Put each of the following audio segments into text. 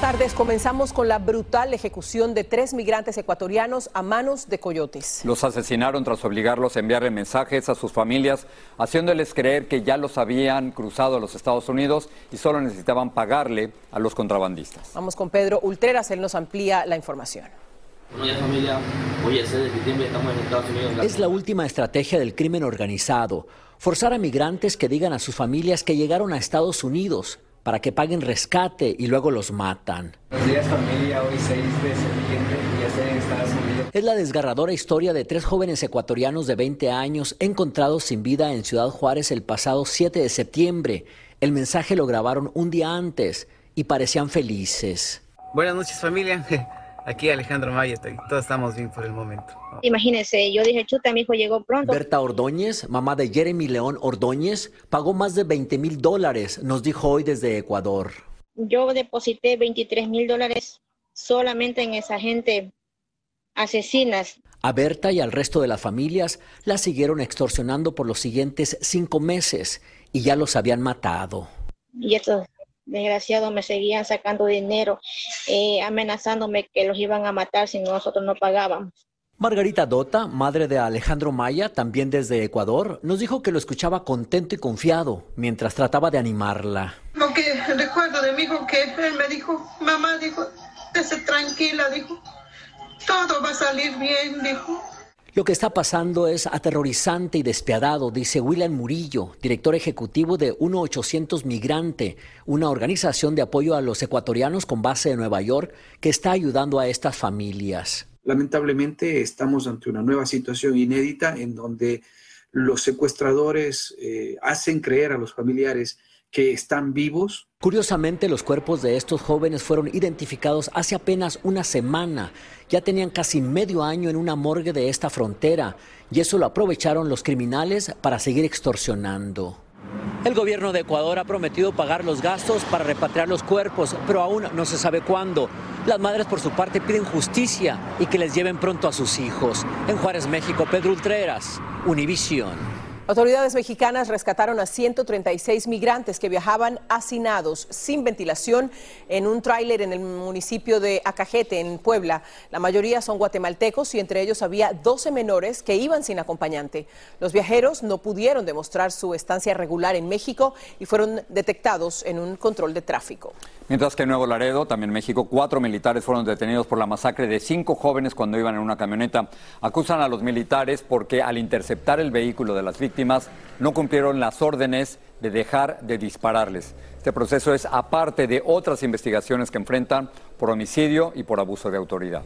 Buenas tardes. Comenzamos con la brutal ejecución de tres migrantes ecuatorianos a manos de coyotes. Los asesinaron tras obligarlos a enviarle mensajes a sus familias, haciéndoles creer que ya los habían cruzado a los Estados Unidos y solo necesitaban pagarle a los contrabandistas. Vamos con Pedro Ultreras, él nos amplía la información. Bueno, ya familia, hoy es 6 de septiembre, estamos en Estados Unidos. Es la última estrategia del crimen organizado, forzar a migrantes que digan a sus familias que llegaron a Estados Unidos para que paguen rescate y luego los matan. Buenos días familia, hoy 6 de septiembre, ya estoy en Estados Unidos. Es la desgarradora historia de tres jóvenes ecuatorianos de 20 años encontrados sin vida en Ciudad Juárez el pasado 7 de septiembre. El mensaje lo grabaron un día antes y parecían felices. Buenas noches familia, aquí Alejandro Maya, todos estamos bien por el momento. Imagínense, yo dije, chuta, mi hijo llegó pronto. Berta Ordóñez, mamá de Jeremy León Ordóñez, pagó más de 20 mil dólares, nos dijo hoy desde Ecuador. Yo deposité 23 mil dólares solamente en esa gente asesinas. A Berta y al resto de las familias la siguieron extorsionando por los siguientes cinco meses y ya los habían matado. Y estos desgraciados me seguían sacando dinero, eh, amenazándome que los iban a matar si nosotros no pagábamos. Margarita Dota, madre de Alejandro Maya, también desde Ecuador, nos dijo que lo escuchaba contento y confiado mientras trataba de animarla. Lo que recuerdo de mi hijo que él me dijo, mamá dijo, esté tranquila, dijo, todo va a salir bien, dijo. Lo que está pasando es aterrorizante y despiadado, dice William Murillo, director ejecutivo de 1-800 Migrante, una organización de apoyo a los ecuatorianos con base en Nueva York que está ayudando a estas familias. Lamentablemente estamos ante una nueva situación inédita en donde los secuestradores eh, hacen creer a los familiares que están vivos. Curiosamente, los cuerpos de estos jóvenes fueron identificados hace apenas una semana. Ya tenían casi medio año en una morgue de esta frontera y eso lo aprovecharon los criminales para seguir extorsionando. El gobierno de Ecuador ha prometido pagar los gastos para repatriar los cuerpos, pero aún no se sabe cuándo. Las madres por su parte piden justicia y que les lleven pronto a sus hijos. En Juárez, México, Pedro Ultreras, Univisión. Autoridades mexicanas rescataron a 136 migrantes que viajaban hacinados, sin ventilación, en un tráiler en el municipio de Acajete, en Puebla. La mayoría son guatemaltecos y entre ellos había 12 menores que iban sin acompañante. Los viajeros no pudieron demostrar su estancia regular en México y fueron detectados en un control de tráfico. Mientras que en Nuevo Laredo, también México, cuatro militares fueron detenidos por la masacre de cinco jóvenes cuando iban en una camioneta. Acusan a los militares porque al interceptar el vehículo de las víctimas no cumplieron las órdenes de dejar de dispararles. Este proceso es aparte de otras investigaciones que enfrentan por homicidio y por abuso de autoridad.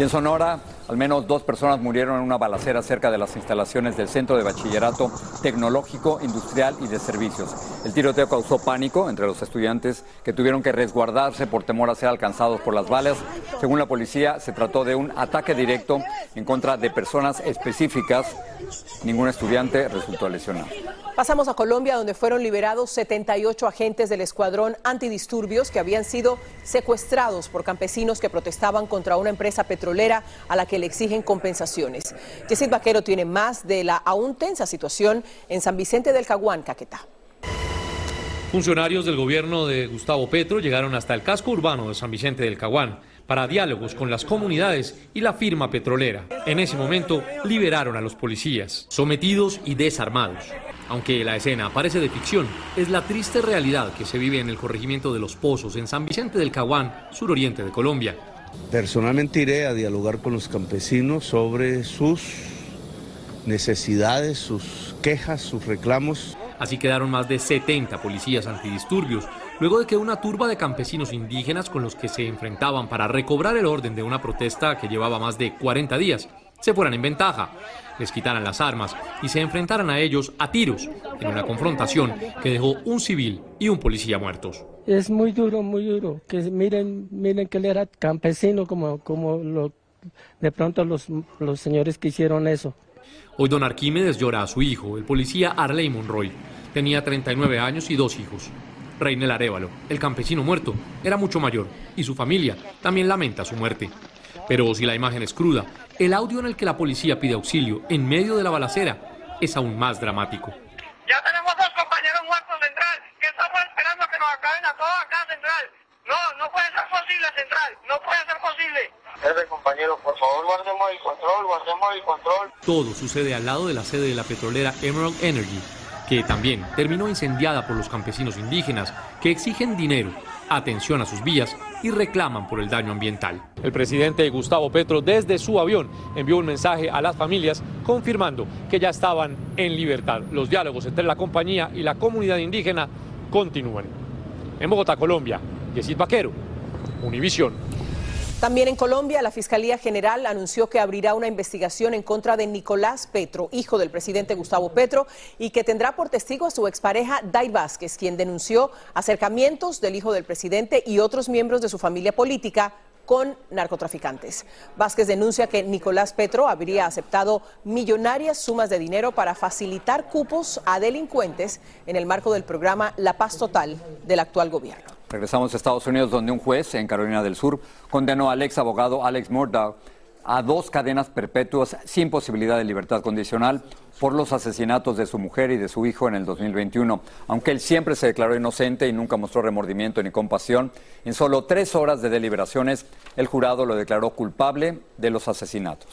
Y en Sonora, al menos dos personas murieron en una balacera cerca de las instalaciones del Centro de Bachillerato Tecnológico, Industrial y de Servicios. El tiroteo causó pánico entre los estudiantes que tuvieron que resguardarse por temor a ser alcanzados por las balas. Según la policía, se trató de un ataque directo en contra de personas específicas. Ningún estudiante resultó lesionado. Pasamos a Colombia, donde fueron liberados 78 agentes del escuadrón antidisturbios que habían sido secuestrados por campesinos que protestaban contra una empresa petrolera a la que le exigen compensaciones. Yesid Vaquero tiene más de la aún tensa situación en San Vicente del Caguán, Caquetá. Funcionarios del gobierno de Gustavo Petro llegaron hasta el casco urbano de San Vicente del Caguán para diálogos con las comunidades y la firma petrolera. En ese momento liberaron a los policías, sometidos y desarmados. Aunque la escena parece de ficción, es la triste realidad que se vive en el corregimiento de Los Pozos, en San Vicente del Caguán, suroriente de Colombia. Personalmente iré a dialogar con los campesinos sobre sus necesidades, sus quejas, sus reclamos. Así quedaron más de 70 policías antidisturbios, luego de que una turba de campesinos indígenas con los que se enfrentaban para recobrar el orden de una protesta que llevaba más de 40 días se fueran en ventaja, les quitaran las armas y se enfrentaran a ellos a tiros en una confrontación que dejó un civil y un policía muertos. Es muy duro, muy duro. Que miren, miren que él era campesino como, como lo, de pronto los, los señores que hicieron eso. Hoy don Arquímedes llora a su hijo, el policía Arley Monroy. Tenía 39 años y dos hijos. Reinel Arevalo, el campesino muerto, era mucho mayor y su familia también lamenta su muerte. Pero si la imagen es cruda, el audio en el que la policía pide auxilio en medio de la balacera es aún más dramático. Ya tenemos dos compañeros muertos central, que estamos esperando que nos acaben a todos acá central. No, no puede ser posible central, no puede ser posible. Jefe, compañero, por favor guardemos el control, guardemos el control. Todo sucede al lado de la sede de la petrolera Emerald Energy, que también terminó incendiada por los campesinos indígenas que exigen dinero atención a sus vías y reclaman por el daño ambiental. El presidente Gustavo Petro desde su avión envió un mensaje a las familias confirmando que ya estaban en libertad. Los diálogos entre la compañía y la comunidad indígena continúan. En Bogotá, Colombia, Yesid Vaquero, Univisión. También en Colombia, la Fiscalía General anunció que abrirá una investigación en contra de Nicolás Petro, hijo del presidente Gustavo Petro, y que tendrá por testigo a su expareja Dai Vázquez, quien denunció acercamientos del hijo del presidente y otros miembros de su familia política con narcotraficantes. Vázquez denuncia que Nicolás Petro habría aceptado millonarias sumas de dinero para facilitar cupos a delincuentes en el marco del programa La Paz Total del actual gobierno. Regresamos a Estados Unidos, donde un juez en Carolina del Sur condenó al ex abogado Alex Murdaugh a dos cadenas perpetuas sin posibilidad de libertad condicional por los asesinatos de su mujer y de su hijo en el 2021. Aunque él siempre se declaró inocente y nunca mostró remordimiento ni compasión, en solo tres horas de deliberaciones el jurado lo declaró culpable de los asesinatos.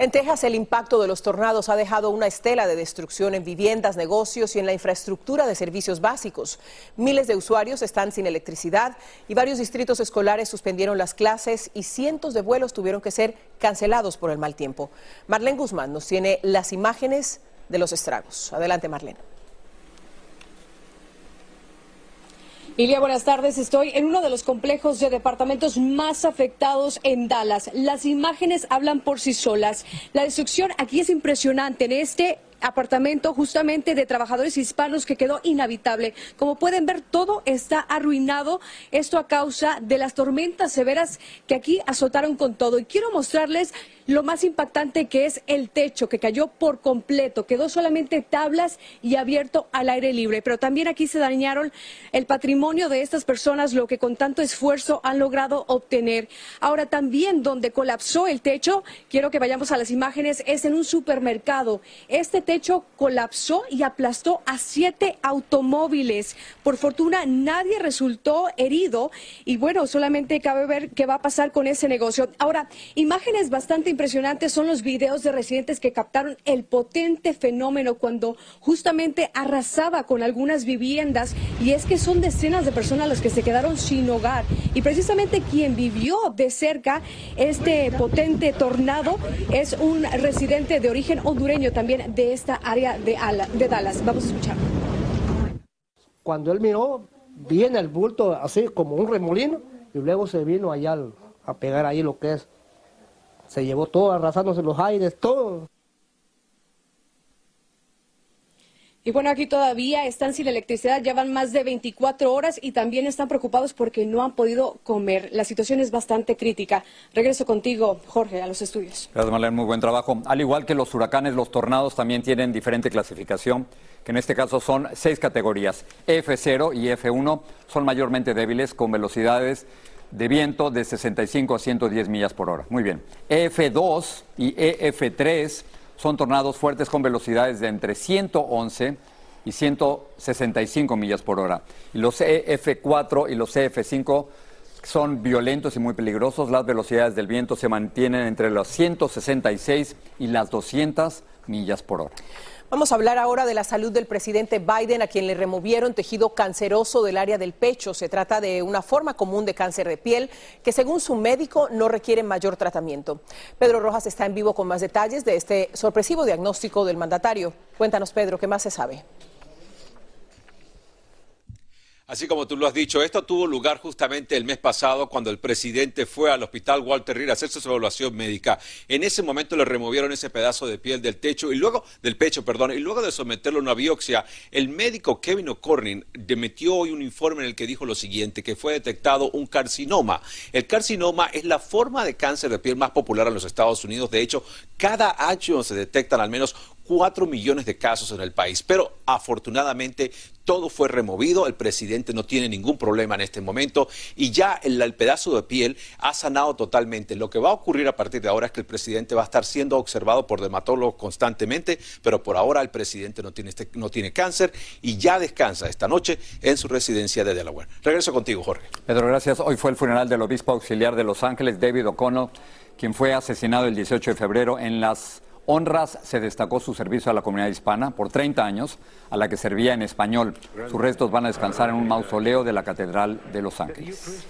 En Texas, el impacto de los tornados ha dejado una estela de destrucción en viviendas, negocios y en la infraestructura de servicios básicos. Miles de usuarios están sin electricidad y varios distritos escolares suspendieron las clases y cientos de vuelos tuvieron que ser cancelados por el mal tiempo. Marlene Guzmán nos tiene las imágenes de los estragos. Adelante, Marlene. Ilia, buenas tardes. Estoy en uno de los complejos de departamentos más afectados en Dallas. Las imágenes hablan por sí solas. La destrucción aquí es impresionante. En este apartamento justamente de trabajadores hispanos que quedó inhabitable. Como pueden ver, todo está arruinado. Esto a causa de las tormentas severas que aquí azotaron con todo. Y quiero mostrarles lo más impactante que es el techo, que cayó por completo, quedó solamente tablas y abierto al aire libre. Pero también aquí se dañaron el patrimonio de estas personas, lo que con tanto esfuerzo han logrado obtener. Ahora también donde colapsó el techo, quiero que vayamos a las imágenes, es en un supermercado. Este techo colapsó y aplastó a siete automóviles. Por fortuna nadie resultó herido y bueno, solamente cabe ver qué va a pasar con ese negocio. Ahora, imágenes bastante impresionantes son los videos de residentes que captaron el potente fenómeno cuando justamente arrasaba con algunas viviendas y es que son decenas de personas las que se quedaron sin hogar y precisamente quien vivió de cerca este potente tornado es un residente de origen hondureño también de esta área de, Dallas. Vamos a escuchar. Cuando él miró, viene el bulto así como un remolino y luego se vino allá a pegar ahí lo que es se llevó todo, arrasándose los aires, todo. Y bueno, aquí todavía están sin electricidad, llevan más de 24 horas y también están preocupados porque no han podido comer. La situación es bastante crítica. Regreso contigo, Jorge, a los estudios. Gracias, Marlene, muy buen trabajo. Al igual que los huracanes, los tornados también tienen diferente clasificación, que en este caso son seis categorías. F0 y F1 son mayormente débiles, con velocidades de viento de 65 a 110 millas por hora. Muy bien. F2 y EF3 son tornados fuertes con velocidades de entre 111 y 165 millas por hora. Y los EF4 y los EF5 son violentos y muy peligrosos. Las velocidades del viento se mantienen entre las 166 y las 200 millas por hora. Vamos a hablar ahora de la salud del presidente Biden, a quien le removieron tejido canceroso del área del pecho. Se trata de una forma común de cáncer de piel que, según su médico, no requiere mayor tratamiento. Pedro Rojas está en vivo con más detalles de este sorpresivo diagnóstico del mandatario. Cuéntanos, Pedro, ¿qué más se sabe? Así como tú lo has dicho, esto tuvo lugar justamente el mes pasado cuando el presidente fue al hospital Walter Reed a hacerse su evaluación médica. En ese momento le removieron ese pedazo de piel del techo y luego del pecho, perdón, y luego de someterlo a una biopsia, el médico Kevin O'Corning demitió hoy un informe en el que dijo lo siguiente, que fue detectado un carcinoma. El carcinoma es la forma de cáncer de piel más popular en los Estados Unidos. De hecho, cada año se detectan al menos 4 millones de casos en el país, pero afortunadamente todo fue removido, el presidente no tiene ningún problema en este momento y ya el, pedazo de piel ha sanado totalmente. Lo que va a ocurrir a partir de ahora es que el presidente va a estar siendo observado por dermatólogos constantemente, pero por ahora el presidente no tiene, este, no tiene cáncer y ya descansa esta noche en su residencia de Delaware. Regreso contigo, Jorge. Pedro, gracias. Hoy fue el funeral del obispo auxiliar de Los Ángeles, David O'Connell, quien fue asesinado el 18 de febrero en las honras se destacó su servicio a la comunidad hispana por 30 años, a la que servía en español. Sus restos van a descansar en un mausoleo de la Catedral de Los Ángeles.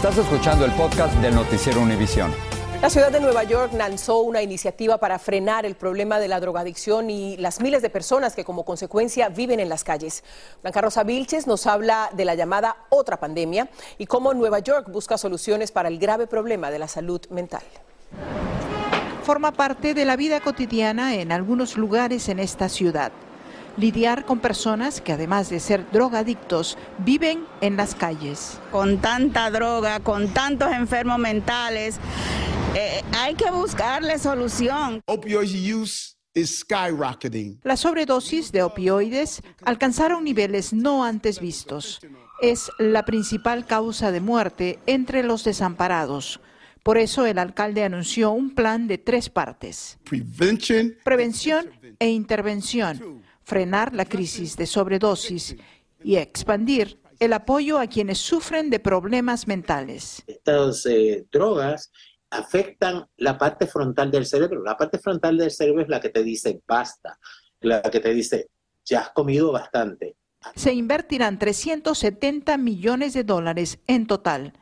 Estás escuchando el podcast del Noticiero Univisión. La ciudad de Nueva York lanzó una iniciativa para frenar el problema de la drogadicción y las miles de personas que como consecuencia viven en las calles. Blanca Rosa Vilches nos habla de la llamada otra pandemia y cómo Nueva York busca soluciones para el grave problema de la salud mental. Forma parte de la vida cotidiana en algunos lugares en esta ciudad lidiar con personas que además de ser drogadictos viven en las calles. Con tanta droga, con tantos enfermos mentales, eh, hay que buscarle solución. La sobredosis de opioides alcanzaron niveles no antes vistos. Es la principal causa de muerte entre los desamparados. Por eso el alcalde anunció un plan de tres partes. Prevención e intervención frenar la crisis de sobredosis y expandir el apoyo a quienes sufren de problemas mentales. Estas eh, drogas afectan la parte frontal del cerebro. La parte frontal del cerebro es la que te dice basta, la que te dice ya has comido bastante. Se invertirán 370 millones de dólares en total.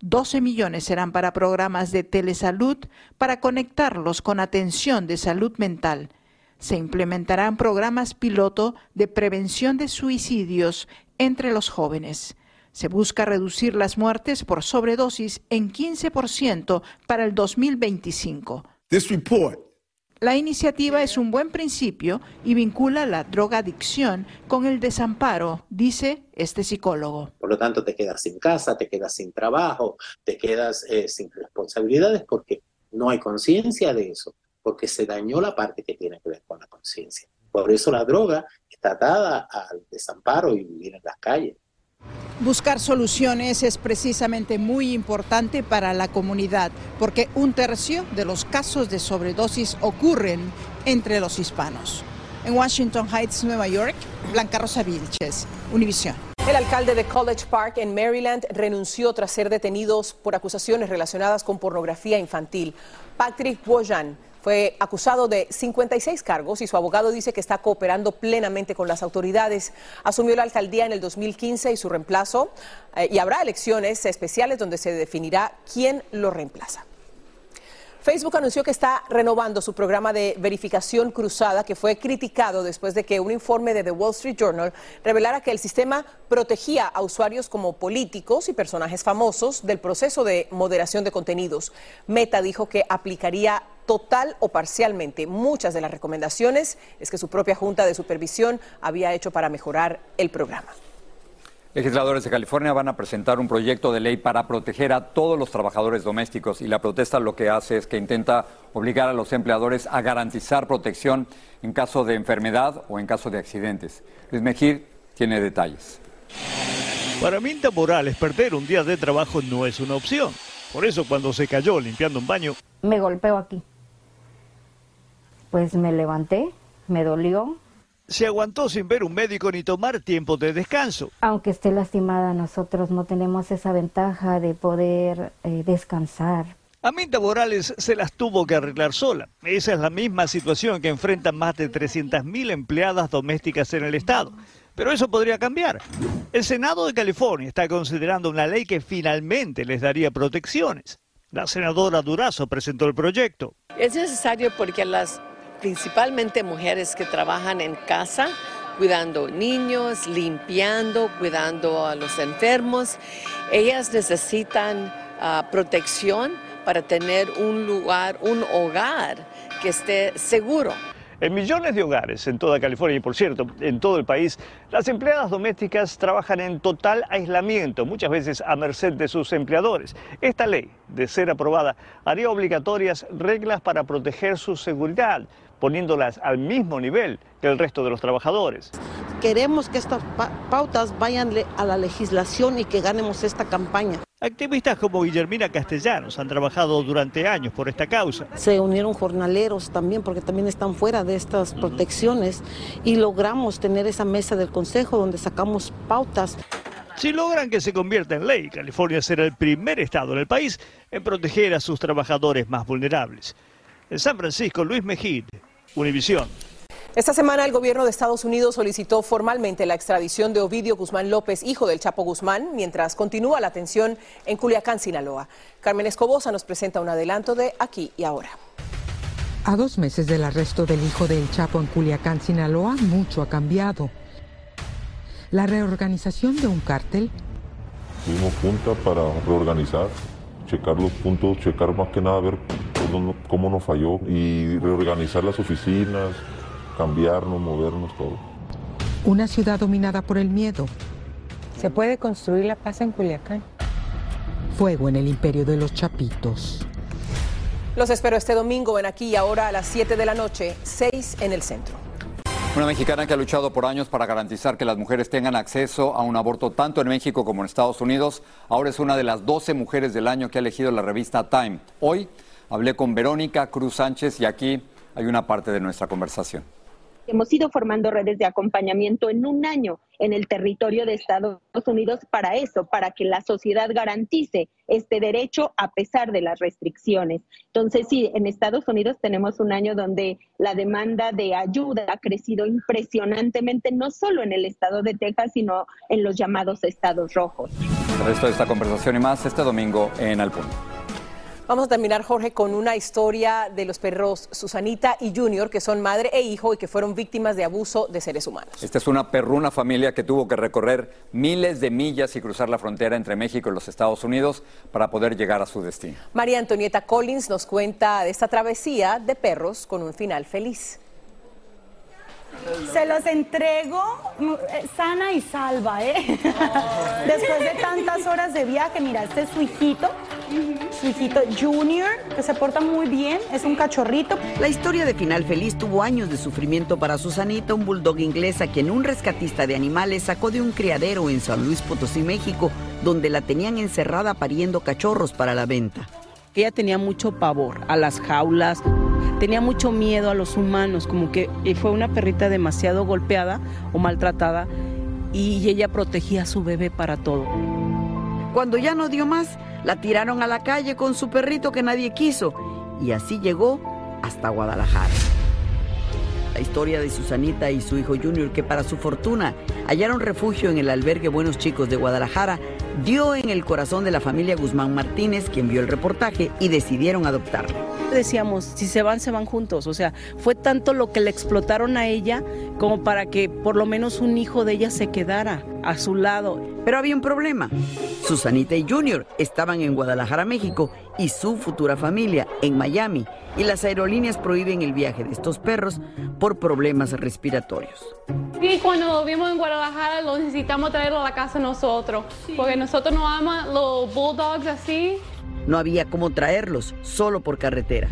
12 millones serán para programas de telesalud para conectarlos con atención de salud mental se implementarán programas piloto de prevención de suicidios entre los jóvenes. Se busca reducir las muertes por sobredosis en 15% para el 2025. La iniciativa es un buen principio y vincula la drogadicción con el desamparo, dice este psicólogo. Por lo tanto, te quedas sin casa, te quedas sin trabajo, te quedas eh, sin responsabilidades porque no hay conciencia de eso, porque se dañó la parte que tiene que ver con la conciencia. Por eso la droga está atada al desamparo y vivir en las calles. Buscar soluciones es precisamente muy importante para la comunidad, porque un tercio de los casos de sobredosis ocurren entre los hispanos. En Washington Heights, Nueva York, Blanca Rosa Vilches, Univisión. El alcalde de College Park en Maryland renunció tras ser detenidos por acusaciones relacionadas con pornografía infantil. Patrick Bojan fue acusado de 56 cargos y su abogado dice que está cooperando plenamente con las autoridades. Asumió la alcaldía en el 2015 y su reemplazo, eh, y habrá elecciones especiales donde se definirá quién lo reemplaza. Facebook anunció que está renovando su programa de verificación cruzada que fue criticado después de que un informe de The Wall Street Journal revelara que el sistema protegía a usuarios como políticos y personajes famosos del proceso de moderación de contenidos. Meta dijo que aplicaría total o parcialmente muchas de las recomendaciones es que su propia junta de supervisión había hecho para mejorar el programa. Legisladores de California van a presentar un proyecto de ley para proteger a todos los trabajadores domésticos y la protesta lo que hace es que intenta obligar a los empleadores a garantizar protección en caso de enfermedad o en caso de accidentes. Luis Mejir tiene detalles. Para Minta Morales, perder un día de trabajo no es una opción. Por eso cuando se cayó limpiando un baño... Me golpeó aquí. Pues me levanté, me dolió, se aguantó sin ver un médico ni tomar tiempo de descanso. Aunque esté lastimada, nosotros no tenemos esa ventaja de poder eh, descansar. Aminta Morales se las tuvo que arreglar sola. Esa es la misma situación que enfrentan más de 300.000 empleadas domésticas en el estado. Pero eso podría cambiar. El Senado de California está considerando una ley que finalmente les daría protecciones. La senadora Durazo presentó el proyecto. Es necesario porque las principalmente mujeres que trabajan en casa, cuidando niños, limpiando, cuidando a los enfermos. Ellas necesitan ah, protección para tener un lugar, un hogar que esté seguro. En millones de hogares en toda California y por cierto, en todo el país, las empleadas domésticas trabajan en total aislamiento, muchas veces a merced de sus empleadores. Esta ley, de ser aprobada, haría obligatorias reglas para proteger su seguridad, poniéndolas al mismo nivel que el resto de los trabajadores. Queremos que estas pautas vayan a la legislación y que ganemos esta campaña. Activistas como Guillermina Castellanos han trabajado durante años por esta causa. Se unieron jornaleros también porque también están fuera de estas protecciones y logramos tener esa mesa del Consejo donde sacamos pautas. Si logran que se convierta en ley, California será el primer estado en el país en proteger a sus trabajadores más vulnerables. En San Francisco, Luis Mejid, Univisión. Esta semana el gobierno de Estados Unidos solicitó formalmente la extradición de Ovidio Guzmán López, hijo del Chapo Guzmán, mientras continúa la atención en Culiacán, Sinaloa. Carmen Escobosa nos presenta un adelanto de aquí y ahora. A dos meses del arresto del hijo del Chapo en Culiacán, Sinaloa, mucho ha cambiado. La reorganización de un cártel. Tuvimos junta para reorganizar, checar los puntos, checar más que nada, ver cómo nos falló y reorganizar las oficinas, cambiarnos, movernos, todo. Una ciudad dominada por el miedo. ¿Se puede construir la paz en Culiacán? Fuego en el imperio de los chapitos. Los espero este domingo en aquí y ahora a las 7 de la noche, 6 en el centro. Una mexicana que ha luchado por años para garantizar que las mujeres tengan acceso a un aborto tanto en México como en Estados Unidos, ahora es una de las 12 mujeres del año que ha elegido la revista Time. Hoy hablé con Verónica Cruz Sánchez y aquí hay una parte de nuestra conversación. Hemos ido formando redes de acompañamiento en un año en el territorio de Estados Unidos para eso, para que la sociedad garantice este derecho a pesar de las restricciones. Entonces, sí, en Estados Unidos tenemos un año donde la demanda de ayuda ha crecido impresionantemente, no solo en el estado de Texas, sino en los llamados estados rojos. El resto de esta conversación y más este domingo en Al Vamos a terminar, Jorge, con una historia de los perros Susanita y Junior, que son madre e hijo y que fueron víctimas de abuso de seres humanos. Esta es una perruna familia que tuvo que recorrer miles de millas y cruzar la frontera entre México y los Estados Unidos para poder llegar a su destino. María Antonieta Collins nos cuenta de esta travesía de perros con un final feliz. Se los entrego mm, eh, sana y salva, ¿eh? Después de tantas horas de viaje, mira, este es su hijito, su hijito Junior, que se porta muy bien, es un cachorrito. La historia de Final Feliz tuvo años de sufrimiento para Susanita, un bulldog inglesa quien un rescatista de animales sacó de un criadero en San Luis Potosí, México, donde la tenían encerrada pariendo cachorros para la venta. Ella tenía mucho pavor a las jaulas, tenía mucho miedo a los humanos, como que fue una perrita demasiado golpeada o maltratada y ella protegía a su bebé para todo. Cuando ya no dio más, la tiraron a la calle con su perrito que nadie quiso y así llegó hasta Guadalajara. La historia de Susanita y su hijo Junior, que para su fortuna hallaron refugio en el albergue Buenos Chicos de Guadalajara, dio en el corazón de la familia Guzmán Martínez, quien vio el reportaje y decidieron adoptarlo. Decíamos, si se van, se van juntos. O sea, fue tanto lo que le explotaron a ella como para que por lo menos un hijo de ella se quedara a su lado. Pero había un problema. Susanita y Junior estaban en Guadalajara, México, y su futura familia en Miami, y las aerolíneas prohíben el viaje de estos perros por problemas respiratorios. Y cuando lo vimos en Guadalajara, lo necesitamos traerlo a la casa nosotros, porque nosotros no amamos los bulldogs así. No había cómo traerlos, solo por carretera.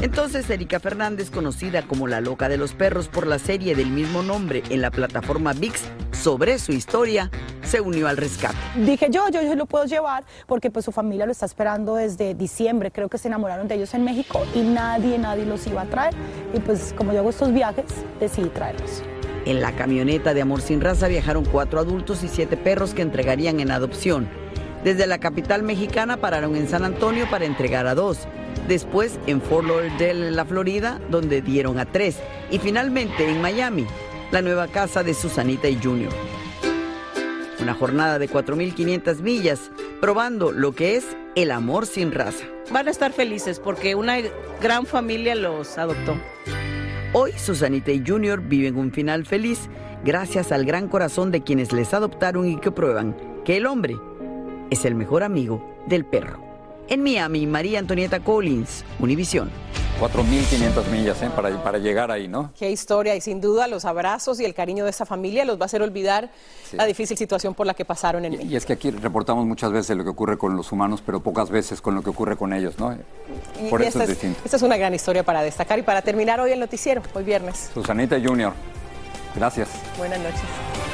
Entonces Erika Fernández, conocida como la loca de los perros por la serie del mismo nombre en la plataforma VIX sobre su historia, se unió al rescate. Dije yo, yo, yo lo puedo llevar porque pues su familia lo está esperando desde diciembre, creo que se enamoraron de ellos en México y nadie, nadie los iba a traer. Y pues como yo hago estos viajes, decidí traerlos. En la camioneta de Amor Sin Raza viajaron cuatro adultos y siete perros que entregarían en adopción. Desde la capital mexicana pararon en San Antonio para entregar a dos. Después en Fort Lauderdale, en la Florida, donde dieron a tres. Y finalmente en Miami, la nueva casa de Susanita y Junior. Una jornada de 4.500 millas, probando lo que es el amor sin raza. Van a estar felices porque una gran familia los adoptó. Hoy Susanita y Junior viven un final feliz gracias al gran corazón de quienes les adoptaron y que prueban que el hombre es el mejor amigo del perro. En Miami, María Antonieta Collins, Univisión. 4.500 millas ¿eh? para, para llegar ahí, ¿no? Qué historia y sin duda los abrazos y el cariño de esa familia los va a hacer olvidar la difícil situación por la que pasaron en y, México. Y es que aquí reportamos muchas veces lo que ocurre con los humanos, pero pocas veces con lo que ocurre con ellos, ¿no? Y- Por y eso esta es distinto. Esta es una gran historia para destacar y para terminar hoy el noticiero, hoy viernes. Susanita Junior, gracias. Buenas noches.